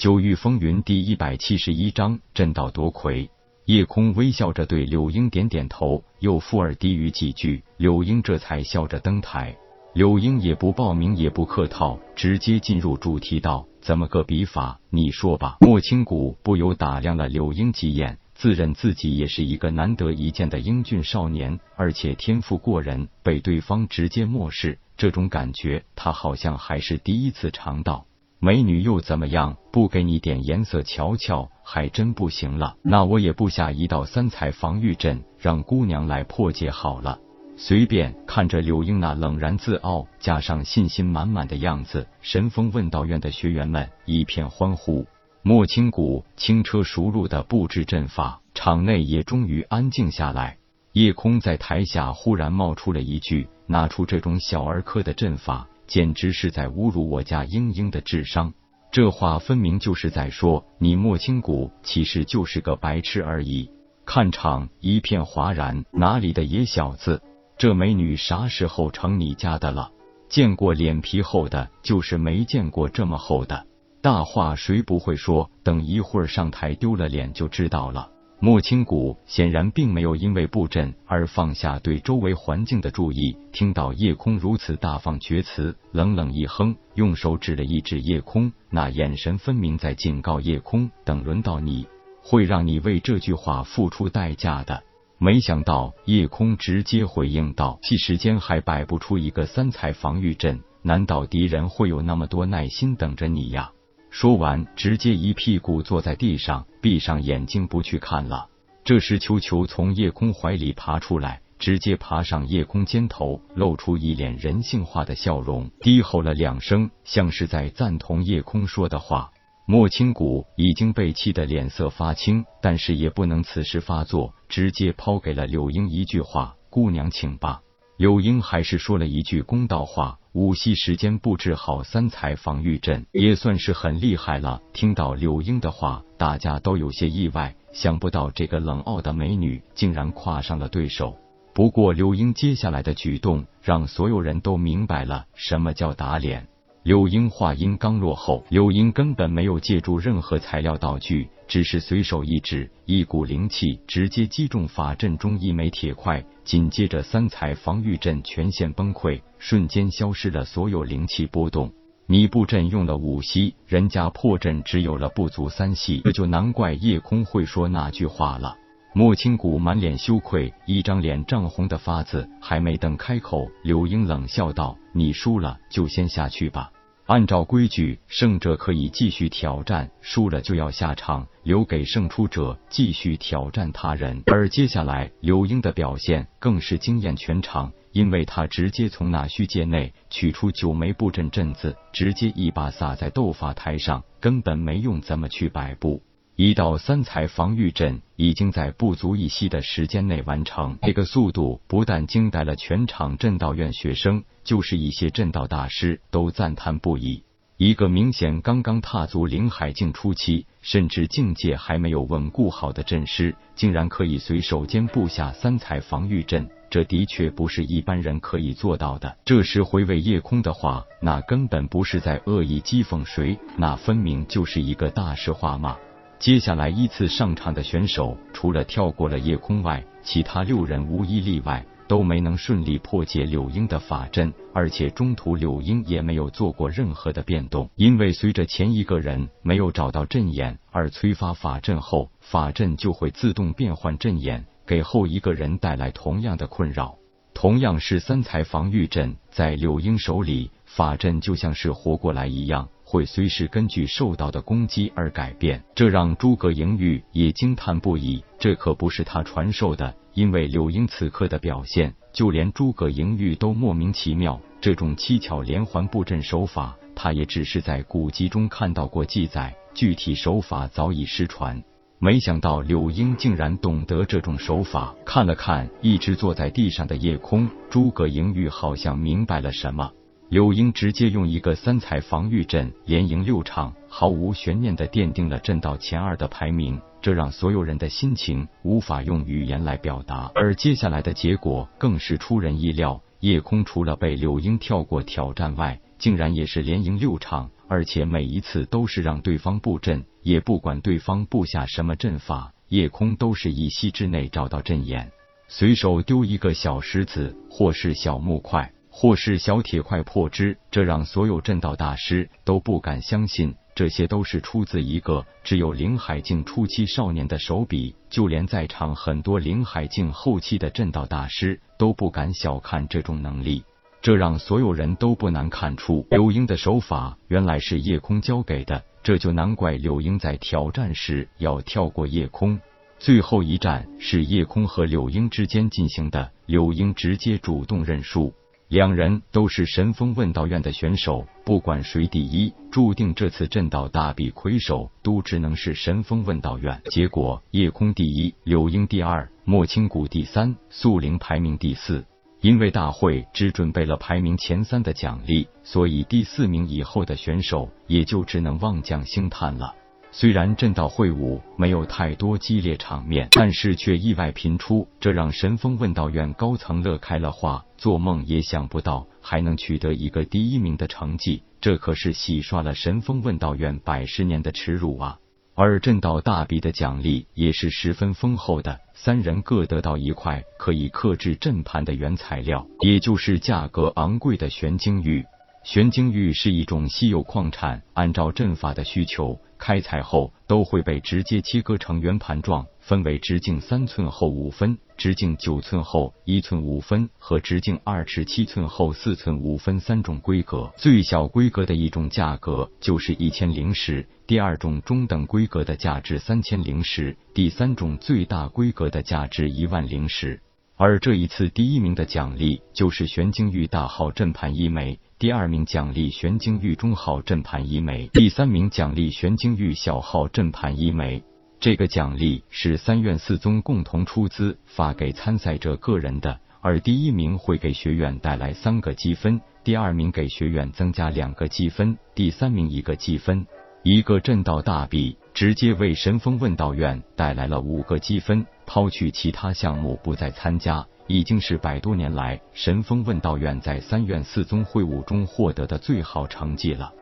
九域风云第一百七十一章震道夺魁。夜空微笑着对柳英点点头，又附耳低语几句，柳英这才笑着登台。柳英也不报名，也不客套，直接进入主题道：“怎么个比法？你说吧。”莫清谷不由打量了柳英几眼，自认自己也是一个难得一见的英俊少年，而且天赋过人，被对方直接漠视，这种感觉他好像还是第一次尝到。美女又怎么样？不给你点颜色瞧瞧，还真不行了。那我也布下一道三彩防御阵，让姑娘来破解好了。随便看着柳英那冷然自傲，加上信心满满的样子，神风问道院的学员们一片欢呼。莫清谷轻车熟路的布置阵法，场内也终于安静下来。夜空在台下忽然冒出了一句：“拿出这种小儿科的阵法。”简直是在侮辱我家英英的智商！这话分明就是在说你莫清谷其实就是个白痴而已。看场一片哗然，哪里的野小子？这美女啥时候成你家的了？见过脸皮厚的，就是没见过这么厚的。大话谁不会说？等一会儿上台丢了脸就知道了。莫清谷显然并没有因为布阵而放下对周围环境的注意，听到夜空如此大放厥词，冷冷一哼，用手指了一指夜空，那眼神分明在警告夜空：等轮到你，会让你为这句话付出代价的。没想到夜空直接回应道：“细时间还摆不出一个三彩防御阵，难道敌人会有那么多耐心等着你呀？”说完，直接一屁股坐在地上，闭上眼睛不去看了。这时，球球从夜空怀里爬出来，直接爬上夜空肩头，露出一脸人性化的笑容，低吼了两声，像是在赞同夜空说的话。莫清谷已经被气得脸色发青，但是也不能此时发作，直接抛给了柳英一句话：“姑娘，请吧。”柳英还是说了一句公道话。五息时间布置好三才防御阵，也算是很厉害了。听到柳英的话，大家都有些意外，想不到这个冷傲的美女竟然跨上了对手。不过柳英接下来的举动，让所有人都明白了什么叫打脸。柳英话音刚落后，柳英根本没有借助任何材料道具，只是随手一指，一股灵气直接击中法阵中一枚铁块，紧接着三彩防御阵全线崩溃，瞬间消失了所有灵气波动。你布阵用了五息，人家破阵只有了不足三息，这就难怪夜空会说那句话了。莫清谷满脸羞愧，一张脸涨红的发紫，还没等开口，柳英冷笑道：“你输了就先下去吧。按照规矩，胜者可以继续挑战，输了就要下场，留给胜出者继续挑战他人。”而接下来，刘英的表现更是惊艳全场，因为他直接从那虚界内取出九枚布阵阵子，直接一把撒在斗法台上，根本没用怎么去摆布。一道三彩防御阵已经在不足一息的时间内完成，这个速度不但惊呆了全场阵道院学生，就是一些阵道大师都赞叹不已。一个明显刚刚踏足灵海境初期，甚至境界还没有稳固好的阵师，竟然可以随手间布下三彩防御阵，这的确不是一般人可以做到的。这时回味夜空的话，那根本不是在恶意讥讽谁，那分明就是一个大实话嘛。接下来依次上场的选手，除了跳过了夜空外，其他六人无一例外都没能顺利破解柳英的法阵，而且中途柳英也没有做过任何的变动，因为随着前一个人没有找到阵眼而催发法阵后，法阵就会自动变换阵眼，给后一个人带来同样的困扰。同样是三才防御阵，在柳英手里，法阵就像是活过来一样。会随时根据受到的攻击而改变，这让诸葛莹玉也惊叹不已。这可不是他传授的，因为柳英此刻的表现，就连诸葛莹玉都莫名其妙。这种七巧连环布阵手法，他也只是在古籍中看到过记载，具体手法早已失传。没想到柳英竟然懂得这种手法。看了看一直坐在地上的夜空，诸葛莹玉好像明白了什么。柳英直接用一个三彩防御阵连赢六场，毫无悬念的奠定了阵道前二的排名，这让所有人的心情无法用语言来表达。而接下来的结果更是出人意料，夜空除了被柳英跳过挑战外，竟然也是连赢六场，而且每一次都是让对方布阵，也不管对方布下什么阵法，夜空都是一息之内找到阵眼，随手丢一个小石子，或是小木块，或是小铁块破之，这让所有阵道大师都不敢相信。这些都是出自一个只有林海境初期少年的手笔，就连在场很多林海境后期的阵道大师都不敢小看这种能力。这让所有人都不难看出，柳英的手法原来是夜空教给的，这就难怪柳英在挑战时要跳过夜空。最后一战是夜空和柳英之间进行的，柳英直接主动认输。两人都是神风问道院的选手，不管谁第一，注定这次震道大比魁首都只能是神风问道院。结果，夜空第一，柳英第二，莫清谷第三，素灵排名第四。因为大会只准备了排名前三的奖励，所以第四名以后的选手也就只能望将兴叹了。虽然阵道会武没有太多激烈场面，但是却意外频出，这让神风问道院高层乐开了花，做梦也想不到还能取得一个第一名的成绩，这可是洗刷了神风问道院百十年的耻辱啊！而阵道大比的奖励也是十分丰厚的，三人各得到一块可以克制阵盘的原材料，也就是价格昂贵的玄晶玉。玄晶玉是一种稀有矿产，按照阵法的需求，开采后都会被直接切割成圆盘状，分为直径三寸厚五分、直径九寸厚一寸五分和直径二尺七寸厚四寸五分三种规格。最小规格的一种价格就是一千灵石，第二种中等规格的价值三千灵石，第三种最大规格的价值一万灵石。而这一次第一名的奖励就是玄晶玉大号震盘一枚。第二名奖励玄晶玉中号震盘一枚，第三名奖励玄晶玉小号震盘一枚。这个奖励是三院四宗共同出资发给参赛者个人的，而第一名会给学院带来三个积分，第二名给学院增加两个积分，第三名一个积分。一个震道大比直接为神风问道院带来了五个积分，抛去其他项目不再参加。已经是百多年来神风问道院在三院四宗会晤中获得的最好成绩了。